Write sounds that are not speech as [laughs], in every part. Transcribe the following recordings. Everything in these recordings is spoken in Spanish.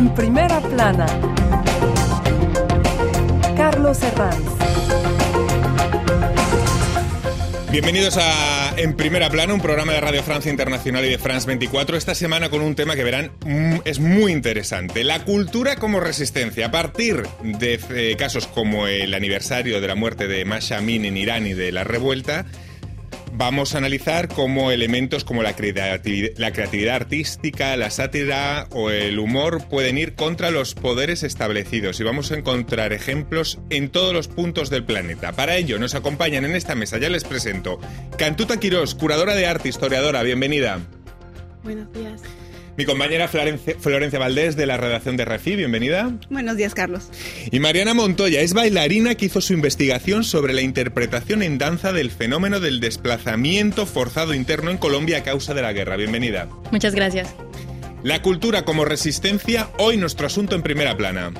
En primera plana, Carlos Herranz. Bienvenidos a En Primera Plana, un programa de Radio Francia Internacional y de France 24. Esta semana con un tema que verán mm, es muy interesante. La cultura como resistencia. A partir de eh, casos como el aniversario de la muerte de Masha Amin en Irán y de la revuelta, vamos a analizar cómo elementos como la creatividad, la creatividad, artística, la sátira o el humor pueden ir contra los poderes establecidos y vamos a encontrar ejemplos en todos los puntos del planeta. Para ello nos acompañan en esta mesa, ya les presento, Cantuta Quirós, curadora de arte, historiadora, bienvenida. Buenos días. Mi compañera Florencia, Florencia Valdés de la redacción de Refi, bienvenida. Buenos días, Carlos. Y Mariana Montoya es bailarina que hizo su investigación sobre la interpretación en danza del fenómeno del desplazamiento forzado interno en Colombia a causa de la guerra. Bienvenida. Muchas gracias. La cultura como resistencia, hoy nuestro asunto en primera plana.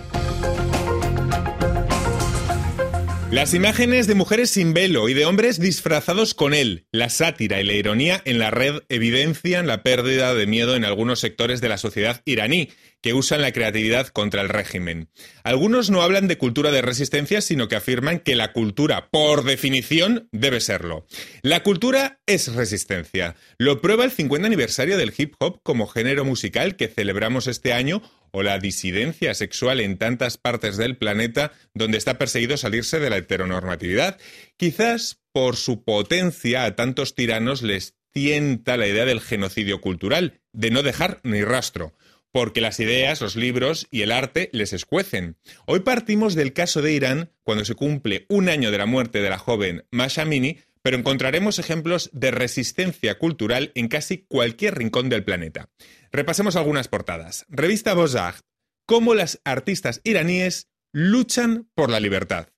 Las imágenes de mujeres sin velo y de hombres disfrazados con él, la sátira y la ironía en la red evidencian la pérdida de miedo en algunos sectores de la sociedad iraní, que usan la creatividad contra el régimen. Algunos no hablan de cultura de resistencia, sino que afirman que la cultura, por definición, debe serlo. La cultura es resistencia. Lo prueba el 50 aniversario del hip hop como género musical que celebramos este año o la disidencia sexual en tantas partes del planeta donde está perseguido salirse de la heteronormatividad. Quizás por su potencia a tantos tiranos les tienta la idea del genocidio cultural, de no dejar ni rastro, porque las ideas, los libros y el arte les escuecen. Hoy partimos del caso de Irán, cuando se cumple un año de la muerte de la joven Masha Amini, pero encontraremos ejemplos de resistencia cultural en casi cualquier rincón del planeta. Repasemos algunas portadas. Revista Beaux-Arts. Cómo las artistas iraníes luchan por la libertad.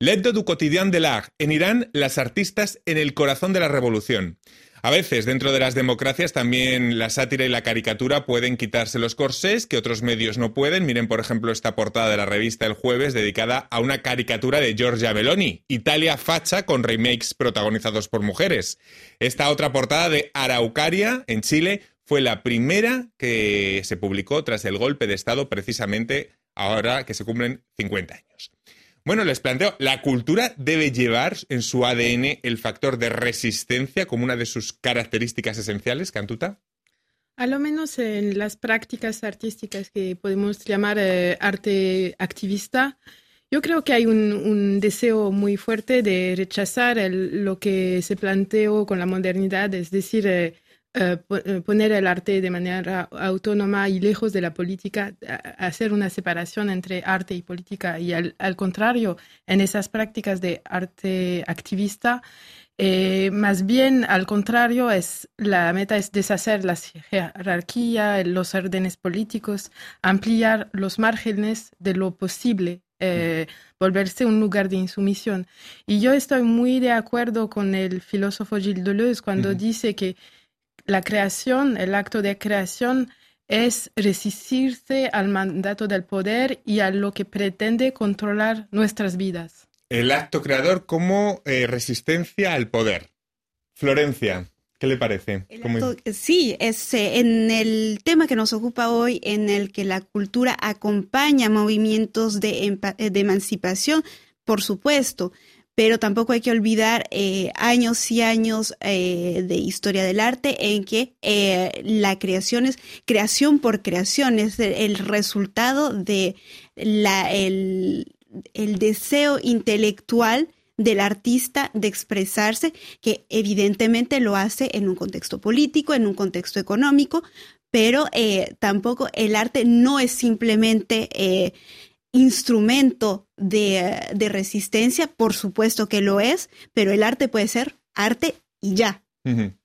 L'Hebdo du Quotidien de l'Art. En Irán, las artistas en el corazón de la revolución. A veces, dentro de las democracias, también la sátira y la caricatura pueden quitarse los corsés que otros medios no pueden. Miren, por ejemplo, esta portada de la revista El Jueves dedicada a una caricatura de Giorgia Meloni, Italia facha con remakes protagonizados por mujeres. Esta otra portada de Araucaria, en Chile, fue la primera que se publicó tras el golpe de Estado, precisamente ahora que se cumplen 50 años. Bueno, les planteo, ¿la cultura debe llevar en su ADN el factor de resistencia como una de sus características esenciales, Cantuta? A lo menos en las prácticas artísticas que podemos llamar eh, arte activista, yo creo que hay un, deseo muy fuerte de rechazar lo que se planteó con la modernidad, es decir, eh, eh, eh, poner el arte de manera autónoma y lejos de la política, hacer una separación entre arte y política y al, contrario, en esas prácticas de arte activista, eh, más bien al contrario, es, la meta es deshacer la jerarquía, los órdenes políticos, ampliar los márgenes de lo posible volverse un lugar de insumisión. Y yo estoy muy de acuerdo con el filósofo Gilles Deleuze cuando dice que la creación, el acto de creación es resistirse al mandato del poder y a lo que pretende controlar nuestras vidas. El acto creador como eh, resistencia al poder. Florencia, ¿qué le parece? sí, es eh, en el tema que nos ocupa hoy, en el que la cultura acompaña movimientos de, de emancipación, por supuesto, pero tampoco hay que olvidar eh, años y años eh, de historia del arte en que eh, la creación es creación por creación, es el resultado de la, el, el deseo intelectual del artista de expresarse, que evidentemente lo hace en un contexto político, en un contexto económico, pero tampoco el arte no es simplemente instrumento de, resistencia, por supuesto que lo es, pero el arte puede ser arte y ya.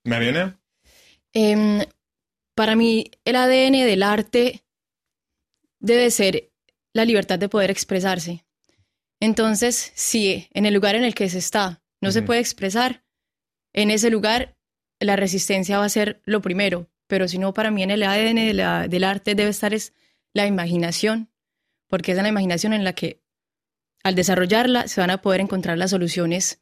Mariana. Em, para mí, el ADN del arte debe ser la libertad de poder expresarse. Entonces, si en el lugar en el que se está no se puede expresar, en ese lugar la resistencia va a ser lo primero. Pero si no, para mí en el ADN del arte debe estar es la imaginación, porque es en la imaginación en la que al desarrollarla se van a poder encontrar las soluciones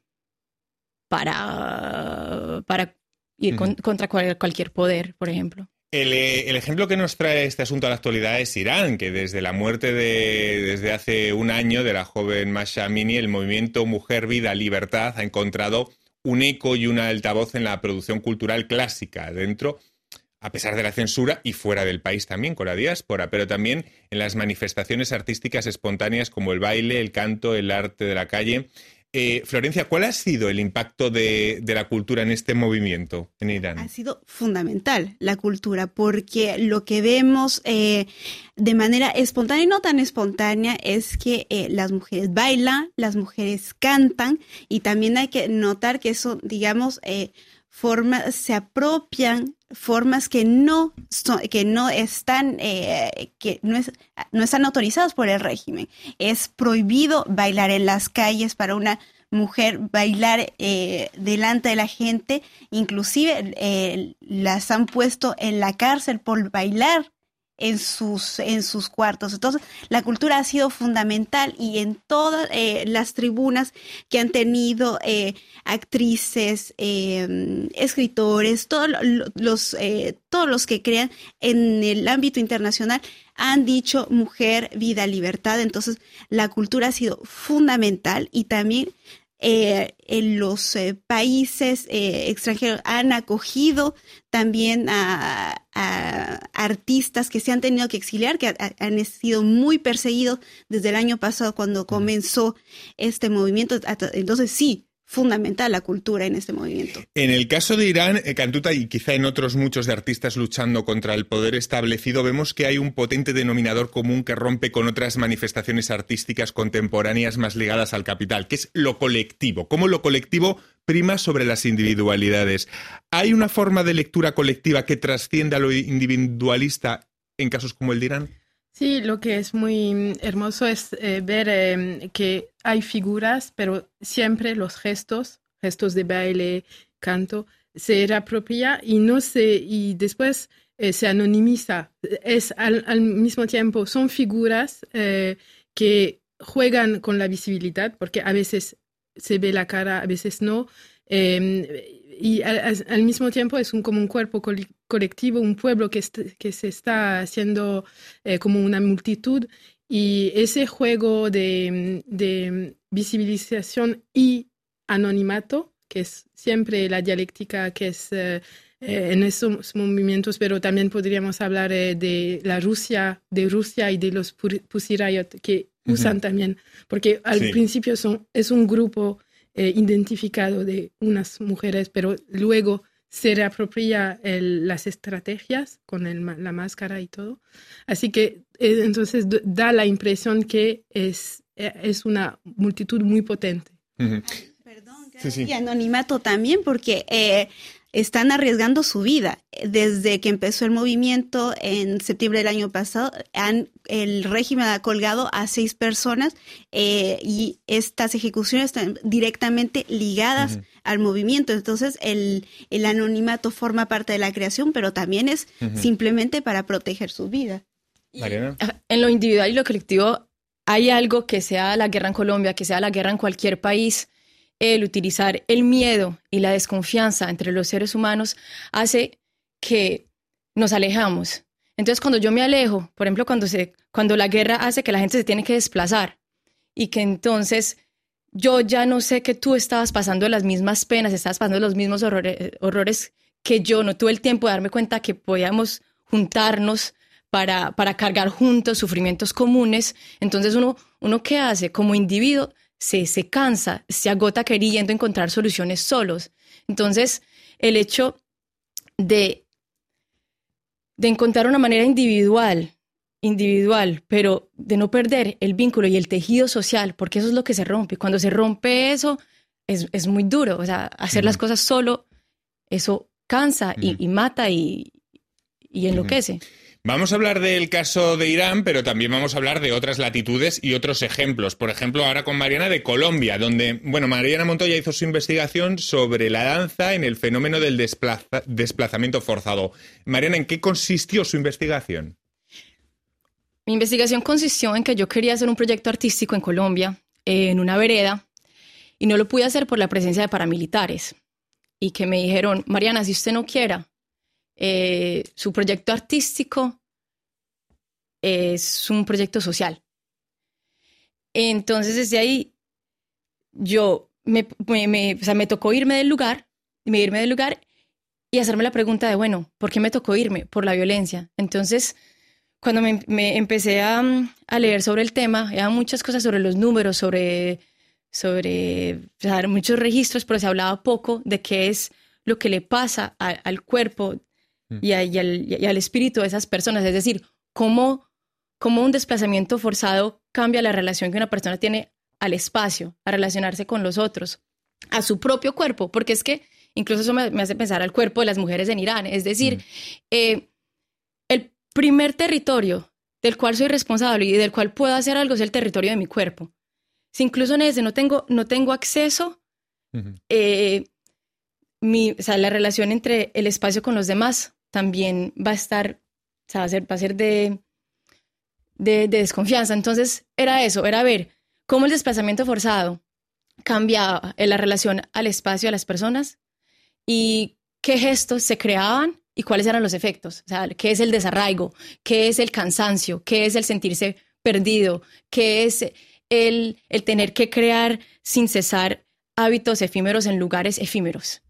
para, para ir contra cualquier poder, por ejemplo. El, eh, el, ejemplo que nos trae este asunto a la actualidad es Irán, que desde la muerte de, desde hace un año de la joven Masha Amini, el movimiento Mujer, Vida, Libertad ha encontrado un eco y una altavoz en la producción cultural clásica dentro, a pesar de la censura y fuera del país también, con la diáspora, pero también en las manifestaciones artísticas espontáneas como el baile, el canto, el arte de la calle. Eh, Florencia, ¿cuál ha sido el impacto de, la cultura en este movimiento en Irán? Ha sido fundamental la cultura, porque lo que vemos eh, de manera espontánea y no tan espontánea es que eh, las mujeres bailan, las mujeres cantan y también hay que notar que eso, digamos, eh, formas se apropian formas que no que no están eh, que no, es, no están autorizadas por el régimen. Es prohibido bailar en las calles para una mujer bailar eh, delante de la gente, inclusive eh, las han puesto en la cárcel por bailar en sus, en sus cuartos. Entonces, la cultura ha sido fundamental y en todas eh, las tribunas que han tenido eh, actrices, eh, escritores, todos los, todos los que crean en el ámbito internacional han dicho mujer, vida, libertad. Entonces, la cultura ha sido fundamental y también eh, en los eh, países eh, extranjeros han acogido también a, a, artistas que se han tenido que exiliar, que ha, han sido muy perseguidos desde el año pasado cuando comenzó este movimiento. Entonces sí, fundamental la cultura en este movimiento. En el caso de Irán, eh, Cantuta y quizá en otros muchos de artistas luchando contra el poder establecido, vemos que hay un potente denominador común que rompe con otras manifestaciones artísticas contemporáneas más ligadas al capital, que es lo colectivo. Cómo lo colectivo prima sobre las individualidades. ¿Hay una forma de lectura colectiva que trascienda lo individualista en casos como el de Irán? Sí, lo que es muy hermoso es eh, ver eh, que hay figuras, pero siempre los gestos, gestos de baile, canto, se reapropia y no se, y después eh, se anonimiza. Es al, mismo tiempo, son figuras eh, que juegan con la visibilidad, porque a veces se ve la cara, a veces no. Eh, y al, mismo tiempo es un, como un cuerpo colectivo, un pueblo que, que se está haciendo eh, como una multitud y ese juego de, de, visibilización y anonimato, que es siempre la dialéctica que es eh, en esos movimientos, pero también podríamos hablar eh, de la Rusia, de Rusia y de los Pussy Riot que usan uh -huh. también, porque al sí. principio son, es un grupo eh, identificado de unas mujeres, pero luego se reapropia el, las estrategias con el, la máscara y todo. Así que eh, entonces da la impresión que es, es una multitud muy potente. Uh -huh. Perdón, sí, sí. y anonimato también, porque eh, están arriesgando su vida. Desde que empezó el movimiento en septiembre del año pasado, han, el régimen ha colgado a seis personas eh, y estas ejecuciones están directamente ligadas uh -huh. al movimiento. Entonces, el, el, anonimato forma parte de la creación, pero también es uh -huh. simplemente para proteger su vida. Mariana. En lo individual y lo colectivo, hay algo que sea la guerra en Colombia, que sea la guerra en cualquier país el utilizar el miedo y la desconfianza entre los seres humanos hace que nos alejamos. Entonces, cuando yo me alejo, por ejemplo, cuando, se, cuando la guerra hace que la gente se tiene que desplazar y que entonces yo ya no sé que tú estabas pasando las mismas penas, estabas pasando los mismos horrores, horrores que yo, no tuve el tiempo de darme cuenta que podíamos juntarnos para, para cargar juntos sufrimientos comunes. Entonces, uno, uno ¿qué hace? Como individuo, se, se cansa, se agota queriendo encontrar soluciones solos. Entonces, el hecho de, de encontrar una manera individual, individual, pero de no perder el vínculo y el tejido social, porque eso es lo que se rompe. Cuando se rompe eso, es, es muy duro. O sea, hacer uh -huh. las cosas solo, eso cansa uh -huh. y, y, mata y, y enloquece. Uh -huh. Vamos a hablar del caso de Irán, pero también vamos a hablar de otras latitudes y otros ejemplos. Por ejemplo, ahora con Mariana de Colombia, donde, bueno, Mariana Montoya hizo su investigación sobre la danza en el fenómeno del desplaza desplazamiento forzado. Mariana, ¿en qué consistió su investigación? Mi investigación consistió en que yo quería hacer un proyecto artístico en Colombia, en una vereda, y no lo pude hacer por la presencia de paramilitares. Y que me dijeron, Mariana, si usted no quiera, eh, su proyecto artístico es un proyecto social. Entonces, desde ahí, yo me, me, o sea, me tocó irme del lugar, me irme del lugar y hacerme la pregunta de, bueno, ¿por qué me tocó irme? Por la violencia. Entonces, cuando me, empecé a, a, leer sobre el tema, había muchas cosas sobre los números, sobre, sobre muchos registros, pero se hablaba poco de qué es lo que le pasa al cuerpo mm. y, y, al, y, al, espíritu de esas personas. Es decir, cómo, cómo un desplazamiento forzado cambia la relación que una persona tiene al espacio, a relacionarse con los otros, a su propio cuerpo, porque es que incluso eso me, hace pensar al cuerpo de las mujeres en Irán. Es decir, mm. eh, el primer territorio del cual soy responsable y del cual puedo hacer algo es el territorio de mi cuerpo. Si incluso en ese no tengo, no tengo acceso, eh, mi, o sea, la relación entre el espacio con los demás también va a estar, o sea, va a ser, va a ser de, de, de desconfianza. Entonces, era eso, era ver cómo el desplazamiento forzado cambiaba en la relación al espacio, a las personas, y qué gestos se creaban y cuáles eran los efectos. O sea, qué es el desarraigo, qué es el cansancio, qué es el sentirse perdido, qué es el, el tener que crear sin cesar hábitos efímeros en lugares efímeros.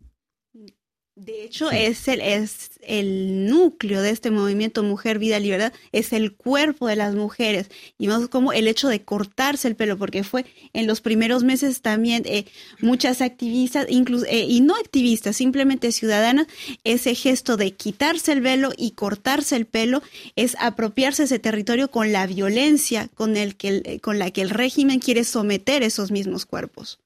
De hecho, es, el, es el núcleo de este movimiento Mujer, Vida, Libertad, es el cuerpo de las mujeres. Y vemos como el hecho de cortarse el pelo, porque fue en los primeros meses también eh, muchas activistas, incluso, eh, y no activistas, simplemente ciudadanas, ese gesto de quitarse el velo y cortarse el pelo es apropiarse ese territorio con la violencia con, el que, con la que el régimen quiere someter esos mismos cuerpos.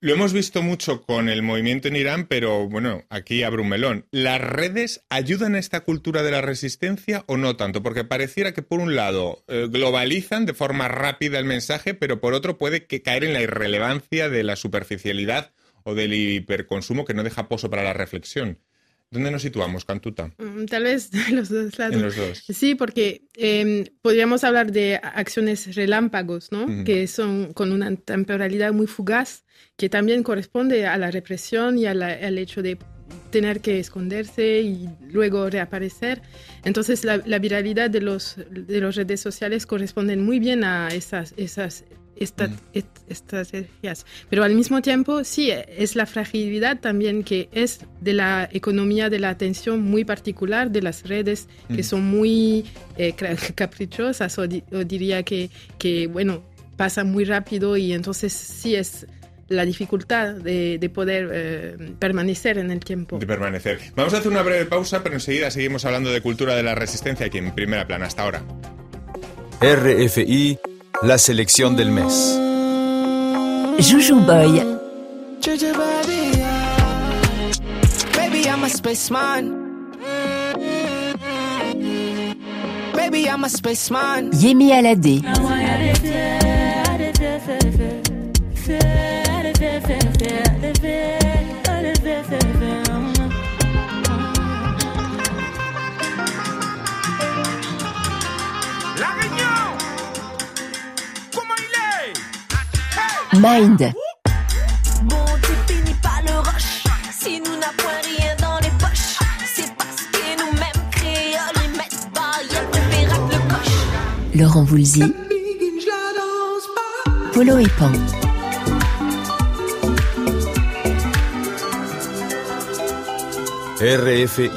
Lo hemos visto mucho con el movimiento en Irán, pero bueno, aquí abre un melón. ¿Las redes ayudan a esta cultura de la resistencia o no tanto? Porque pareciera que por un lado eh, globalizan de forma rápida el mensaje, pero por otro puede que caer en la irrelevancia de la superficialidad o del hiperconsumo que no deja poso para la reflexión. ¿Dónde nos situamos, Cantuta? Mm, tal vez [laughs] en los dos lados. En los dos. Sí, porque em, podríamos hablar de acciones relámpagos, ¿no? Que son con una temporalidad muy fugaz, que también corresponde a la represión y al hecho de tener que esconderse y luego reaparecer. Entonces la, la viralidad de los de las redes sociales corresponden muy bien a esas, esas estas estrategias. Pero al mismo tiempo, sí, es la fragilidad también que es de la economía de la atención muy particular de las redes, que son muy eh, caprichosas, o, diría que, que, bueno, pasa muy rápido y entonces sí es la dificultad de, de poder eh, permanecer en el tiempo. De permanecer. Vamos a hacer una breve pausa, pero enseguida seguimos hablando de cultura de la resistencia aquí en primera plana hasta ahora. RFI la selección del mes. Juju Boy. Baby, I'm a spaceman. Baby, I'm a spaceman. Yemi Alade. Mind. Bon, définis pas le rush. Si nous n'a point rien dans les poches, c'est parce que nous-mêmes créoles et mettent barrières préférables le coche. Laurent Voulzy. Polo et Pan. RFI.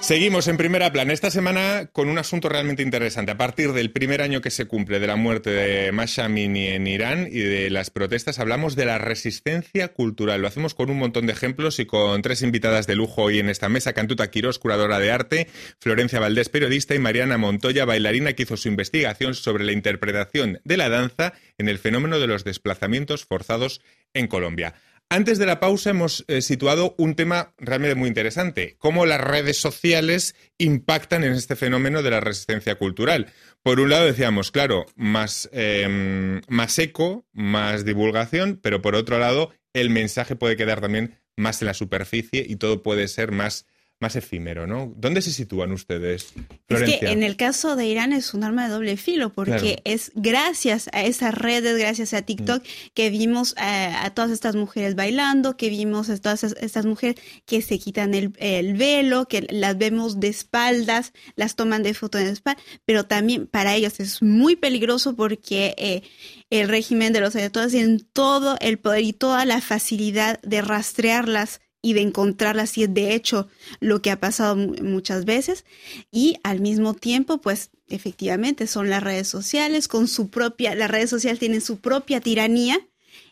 Seguimos en primera plana esta semana con un asunto realmente interesante. A partir del primer año que se cumple de la muerte de Masha Amini en Irán y de las protestas, hablamos de la resistencia cultural. Lo hacemos con un montón de ejemplos y con tres invitadas de lujo hoy en esta mesa. Cantuta Quirós, curadora de arte, Florencia Valdés, periodista, y Mariana Montoya, bailarina, que hizo su investigación sobre la interpretación de la danza en el fenómeno de los desplazamientos forzados en Colombia. Antes de la pausa hemos eh, situado un tema realmente muy interesante, cómo las redes sociales impactan en este fenómeno de la resistencia cultural. Por un lado decíamos, claro, más, em, más eco, más divulgación, pero por otro lado el mensaje puede quedar también más en la superficie y todo puede ser más, más efímero, ¿no? ¿Dónde se sitúan ustedes? Es Florencia? que en el caso de Irán es un arma de doble filo, porque Claro. es gracias a esas redes, gracias a TikTok, que vimos a, a todas estas mujeres bailando, que vimos a todas es- estas mujeres que se quitan el, el velo, que las vemos de espaldas, las toman de foto de espalda, pero también para ellos es muy peligroso porque eh, el régimen de los ayatolás tienen todo el poder y toda la facilidad de rastrearlas y de encontrarlas, y es de hecho lo que ha pasado mu- muchas veces y al mismo tiempo, pues efectivamente son las redes sociales con su propia, las redes sociales tienen su propia tiranía.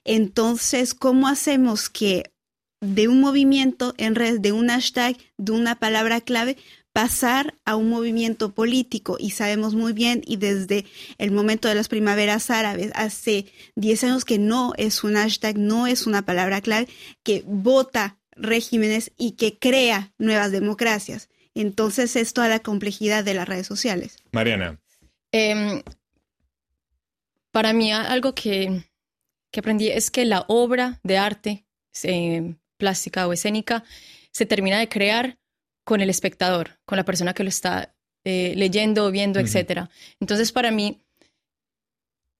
Entonces, ¿cómo hacemos que de un movimiento en redes, de un hashtag, de una palabra clave, pasar a un movimiento político? Y sabemos muy bien, y desde el momento de las primaveras árabes, hace 10 años que no es un hashtag, no es una palabra clave, que vota regímenes y que crea nuevas democracias. Entonces es toda la complejidad de las redes sociales. Mariana. Em, para mí algo que, que aprendí es que la obra de arte eh, plástica o escénica se termina de crear con el espectador, con la persona que lo está eh, leyendo, viendo, Ujú. etcétera. Entonces, para mí,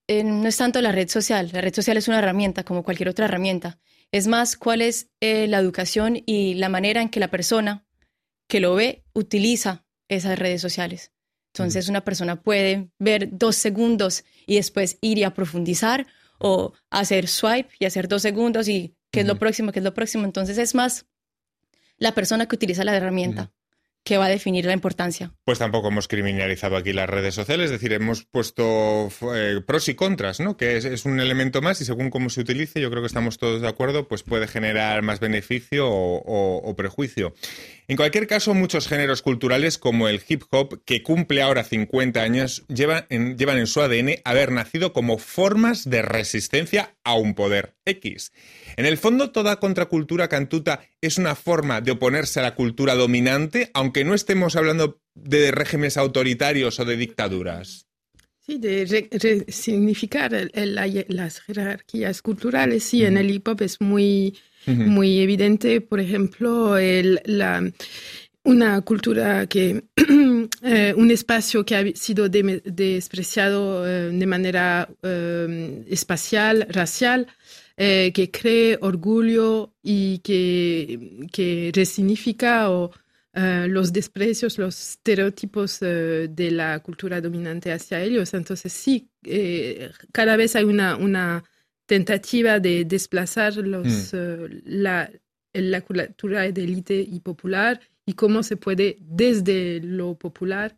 eh, no es tanto la red social. La red social es una herramienta como cualquier otra herramienta. Es más cuál es eh, la educación y la manera en que la persona que lo ve utiliza esas redes sociales. Entonces una persona puede ver dos segundos y después ir y a profundizar o hacer swipe y hacer dos segundos y qué es lo próximo, qué es lo próximo. Entonces es más la persona que utiliza la herramienta que va a definir la importancia. Pues tampoco hemos criminalizado aquí las redes sociales, es decir, hemos puesto eh, pros y contras, ¿no? Que es, un elemento más y según cómo se utilice, yo creo que estamos todos de acuerdo, pues puede generar más beneficio o prejuicio. En cualquier caso, muchos géneros culturales como el hip hop, que cumple ahora 50 años, llevan en, llevan en su ADN haber nacido como formas de resistencia a un poder X. En el fondo, toda contracultura cantuta es una forma de oponerse a la cultura dominante, aunque no estemos hablando de regímenes autoritarios o de dictaduras. Sí, de re- resignificar la- las jerarquías culturales. Sí, en el hip hop es muy, muy evidente, por ejemplo, el- la, una cultura que, [clears throat] eh, un espacio que ha sido de- despreciado eh, de manera eh, espacial, racial, que cree orgullo y que, que resignifica o, los desprecios, los estereotipos de la cultura dominante hacia ellos. Entonces sí, cada vez hay una, una tentativa de desplazar los, eh, la, la cultura de élite y popular y cómo se puede desde lo popular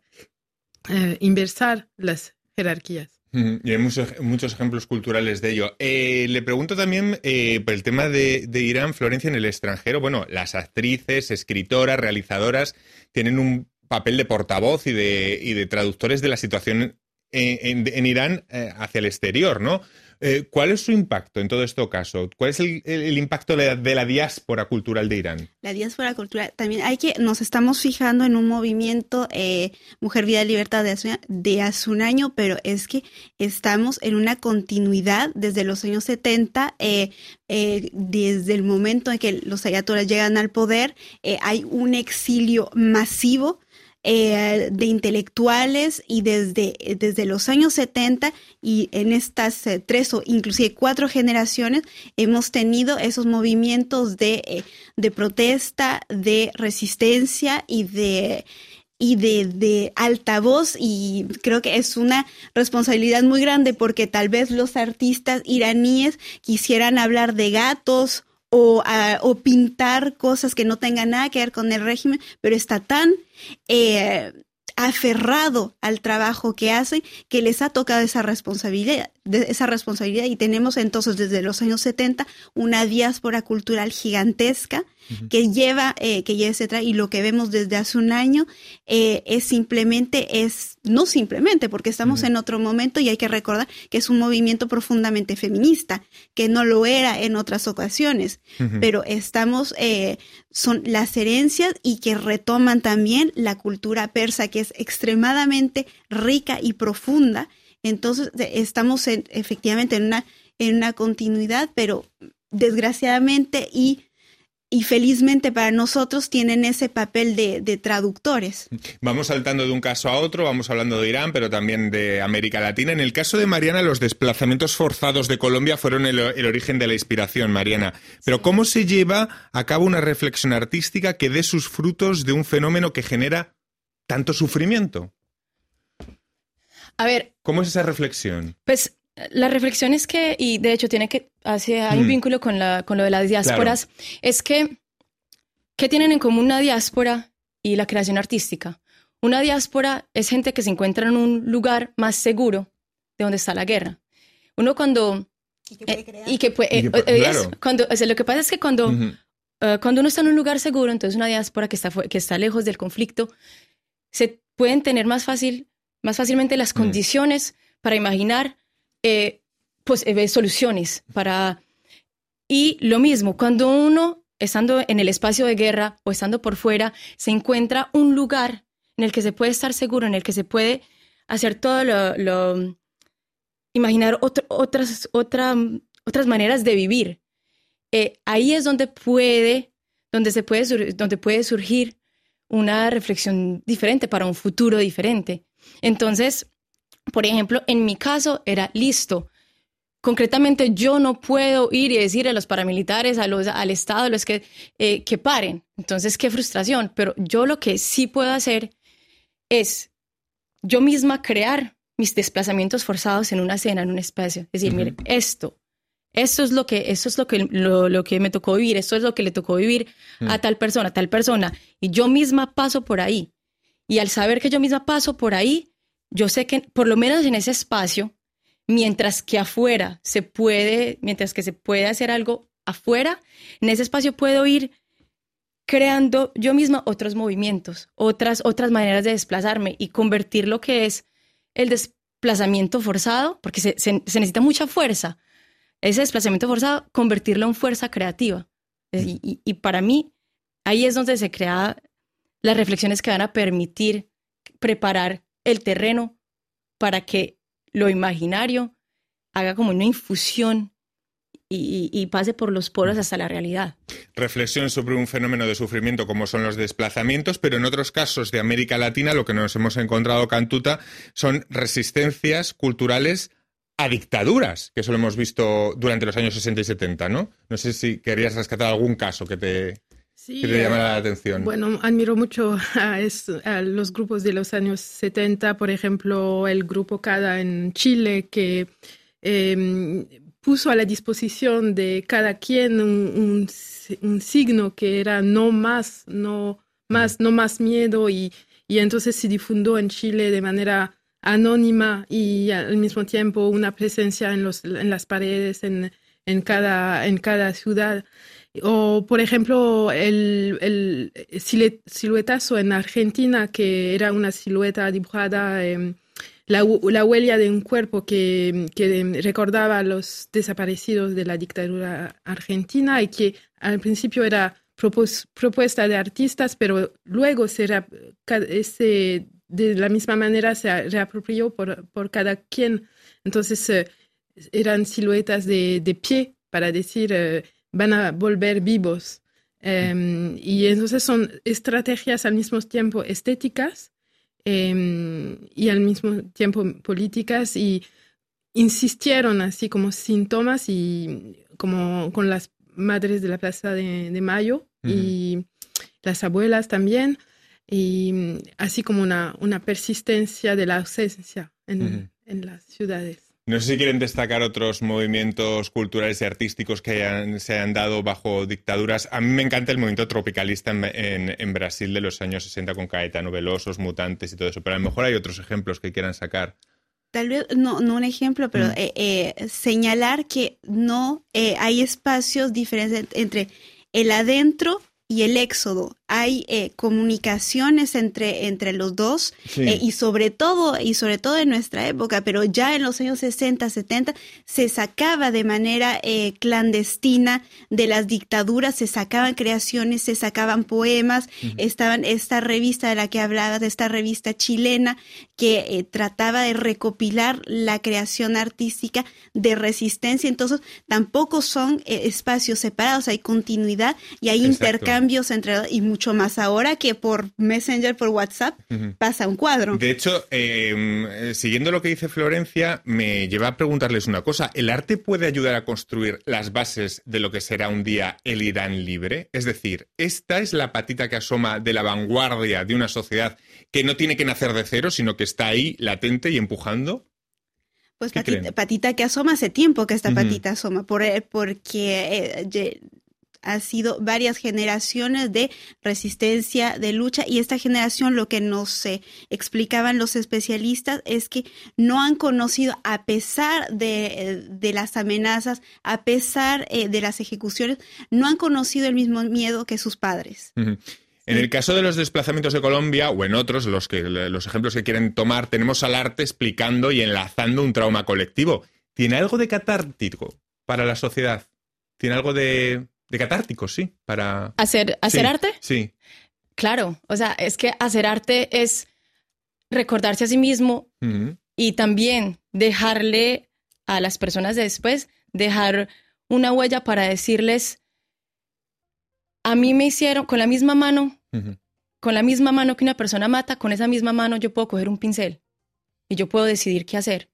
eh, inversar las jerarquías. Y hay muchos, muchos ejemplos culturales de ello. Eh, le pregunto también eh, por el tema de, de Irán, Florencia, en el extranjero. Bueno, las actrices, escritoras, realizadoras tienen un papel de portavoz y de, y de traductores de la situación en, en- en Irán eh, hacia el exterior, ¿no? Eh, ¿Cuál es su impacto en todo este caso? ¿Cuál es el, el- el impacto de la, de la diáspora cultural de Irán? La diáspora cultural, también hay que, nos estamos fijando en un movimiento eh, Mujer, Vida, Libertad de hace, de hace un año, pero es que estamos en una continuidad desde los años 70, eh, eh, desde el momento en que los ayatolas llegan al poder, eh, hay un exilio masivo eh, de intelectuales y desde, desde los años 70 y en estas eh, tres o inclusive cuatro generaciones hemos tenido esos movimientos de, eh, de protesta, de resistencia y de y de, de altavoz y creo que es una responsabilidad muy grande porque tal vez los artistas iraníes quisieran hablar de gatos o, o pintar cosas que no tengan nada que ver con el régimen, pero está tan eh, aferrado al trabajo que hacen que les ha tocado esa responsabilidad, de- esa responsabilidad. Y tenemos entonces desde los años 70 una diáspora cultural gigantesca que lleva eh, que lleva ese tra- y lo que vemos desde hace un año eh, es simplemente es no simplemente porque estamos en otro momento y hay que recordar que es un movimiento profundamente feminista que no lo era en otras ocasiones. Pero estamos eh, son las herencias y que retoman también la cultura persa que es extremadamente rica y profunda. Entonces estamos en- efectivamente en una en una continuidad pero desgraciadamente y y felizmente para nosotros tienen ese papel de, de, traductores. Vamos saltando de un caso a otro, vamos hablando de Irán, pero también de América Latina. En el caso de Mariana, los desplazamientos forzados de Colombia fueron el, el origen de la inspiración, Mariana. Pero ¿cómo se lleva a cabo una reflexión artística que dé sus frutos de un fenómeno que genera tanto sufrimiento? A ver. ¿Cómo es esa reflexión? Pues la reflexión es que, y de hecho tiene que, hace, hay un Mm. vínculo con, la, con lo de las diásporas, es que, ¿qué tienen en común una diáspora y la creación artística? Una diáspora es gente que se encuentra en un lugar más seguro de donde está la guerra. Uno cuando... Y que puede eh, crear. y que puede- Y que eh, eh, claro. es cuando, o sea, lo que pasa es que cuando, eh, cuando uno está en un lugar seguro, entonces una diáspora que está, que está lejos del conflicto, se pueden tener más, fácil, más fácilmente las Mm. condiciones para imaginar eh, pues, eh, soluciones. Para... Y lo mismo, cuando uno, estando en el espacio de guerra o estando por fuera, se encuentra un lugar en el que se puede estar seguro, en el que se puede hacer todo lo... imaginar otro- otras, otra- otras maneras de vivir. Eh, ahí es donde puede, donde se puede, donde puede surgir una reflexión diferente para un futuro diferente. Entonces, por ejemplo, en mi caso era listo. Concretamente, yo no puedo ir y decir a los paramilitares, a los, al Estado, a los que, eh, que paren. Entonces, qué frustración. Pero yo lo que sí puedo hacer es yo misma crear mis desplazamientos forzados en una escena, en un espacio. Es decir, Ujú. mire, esto, esto es lo que, esto es lo que, lo, lo que me tocó vivir, esto es lo que le tocó vivir a Mm. tal persona, a tal persona. Y yo misma paso por ahí. Y al saber que yo misma paso por ahí, yo sé que por lo menos en ese espacio, mientras que afuera se puede, mientras que se puede hacer algo afuera, en ese espacio puedo ir creando yo misma otros movimientos, otras, otras maneras de desplazarme y convertir lo que es el desplazamiento forzado, porque se, se- necesita mucha fuerza, ese desplazamiento forzado, convertirlo en fuerza creativa. Y, y- para mí, ahí es donde se crea las reflexiones que van a permitir preparar el terreno para que lo imaginario haga como una infusión y, pase por los poros hasta la realidad. reflexión sobre un fenómeno de sufrimiento como son los desplazamientos, pero en otros casos de América Latina lo que nos hemos encontrado, Cantuta, son resistencias culturales a dictaduras, que eso lo hemos visto durante los años 60 y 70, ¿no? No sé si querías rescatar algún caso que te, Sí, que te eh, llamara la atención. Bueno, admiro mucho [laughs] a, es- a los grupos de los años 70, por ejemplo, el grupo CADA en Chile, que eh, puso a la disposición de cada quien un, un un signo que era no más, no más, no más miedo, y, y entonces se difundió en Chile de manera anónima y al mismo tiempo una presencia en, los, en las paredes, en, en, cada, en cada ciudad. O, por ejemplo, el, el sile- siluetazo en Argentina, que era una silueta dibujada, eh, la, la huella de un cuerpo que, que recordaba a los desaparecidos de la dictadura argentina y que al principio era propos- propuesta de artistas, pero luego se de la misma manera se reapropió por, por cada quien. Entonces, eh, eran siluetas de, de pie para decir eh, van a volver vivos. Eh, y entonces son estrategias al mismo tiempo estéticas eh, y al mismo tiempo políticas y insistieron así como síntomas y como con las madres de la Plaza de, de Mayo y las abuelas también y así como una, una persistencia de la ausencia en, en las ciudades. No sé si quieren destacar otros movimientos culturales y artísticos que hayan- se hayan dado bajo dictaduras. A mí me encanta el movimiento tropicalista en, en- en Brasil de los años 60 con Caetano Velosos, Mutantes y todo eso, pero a lo mejor hay otros ejemplos que quieran sacar. Tal vez, no, no un ejemplo, pero Mm. eh, eh, señalar que no eh, hay espacios diferentes entre el adentro y el éxodo. Hay eh, comunicaciones entre, entre los dos Sí. eh, y sobre todo y sobre todo en nuestra época, pero ya en los años 60, 70 se sacaba de manera eh, clandestina de las dictaduras, se sacaban creaciones, se sacaban poemas, estaban esta revista de la que hablabas, esta revista chilena que eh, trataba de recopilar la creación artística de resistencia, entonces tampoco son eh, espacios separados, hay continuidad y hay Exacto. intercambios entre y mucho más ahora que por Messenger, por WhatsApp, pasa un cuadro. De hecho, eh, eh, siguiendo lo que dice Florencia, me lleva a preguntarles una cosa. ¿El arte puede ayudar a construir las bases de lo que será un día el Irán libre? Es decir, ¿esta es la patita que asoma de la vanguardia de una sociedad que no tiene que nacer de cero, sino que está ahí latente y empujando? Pues ¿Qué patita, patita que asoma hace tiempo que esta patita asoma, por, eh, porque eh, ha sido varias generaciones de resistencia, de lucha, y esta generación lo que nos eh, explicaban los especialistas es que no han conocido, a pesar de, eh, de las amenazas, a pesar eh, de las ejecuciones, no han conocido el mismo miedo que sus padres. En el caso de los desplazamientos de Colombia o en otros, los, que, los ejemplos que quieren tomar, tenemos al arte explicando y enlazando un trauma colectivo. ¿Tiene algo de catártico para la sociedad? ¿Tiene algo de, de catártico, sí? Para... ¿Hacer, hacer Sí, arte? Sí. Claro, o sea, es que hacer arte es recordarse a sí mismo y también dejarle a las personas de después, dejar una huella para decirles, a mí me hicieron con la misma mano, con la misma mano que una persona mata, con esa misma mano yo puedo coger un pincel y yo puedo decidir qué hacer,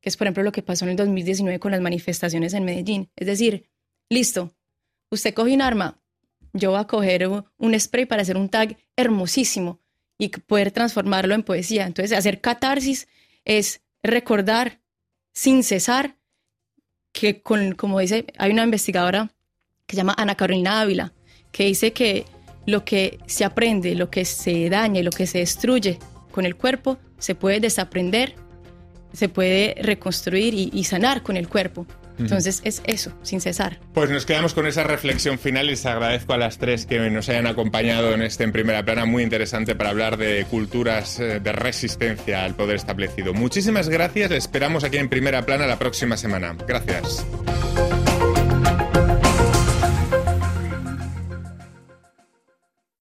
que es por ejemplo lo que pasó en el 2019 con las manifestaciones en Medellín. Es decir, listo, usted coge un arma, yo voy a coger un spray para hacer un tag hermosísimo y poder transformarlo en poesía. Entonces, hacer catarsis es recordar sin cesar que, con, como dice, hay una investigadora que se llama Ana Carolina Ávila, que dice que lo que se aprende, lo que se daña y lo que se destruye con el cuerpo, se puede desaprender, se puede reconstruir y, y sanar con el cuerpo. Entonces es eso, sin cesar. Pues nos quedamos con esa reflexión final y les agradezco a las tres que nos hayan acompañado en este en primera plana muy interesante para hablar de culturas eh, de resistencia al poder establecido. Muchísimas gracias, les esperamos aquí en primera plana la próxima semana. Gracias.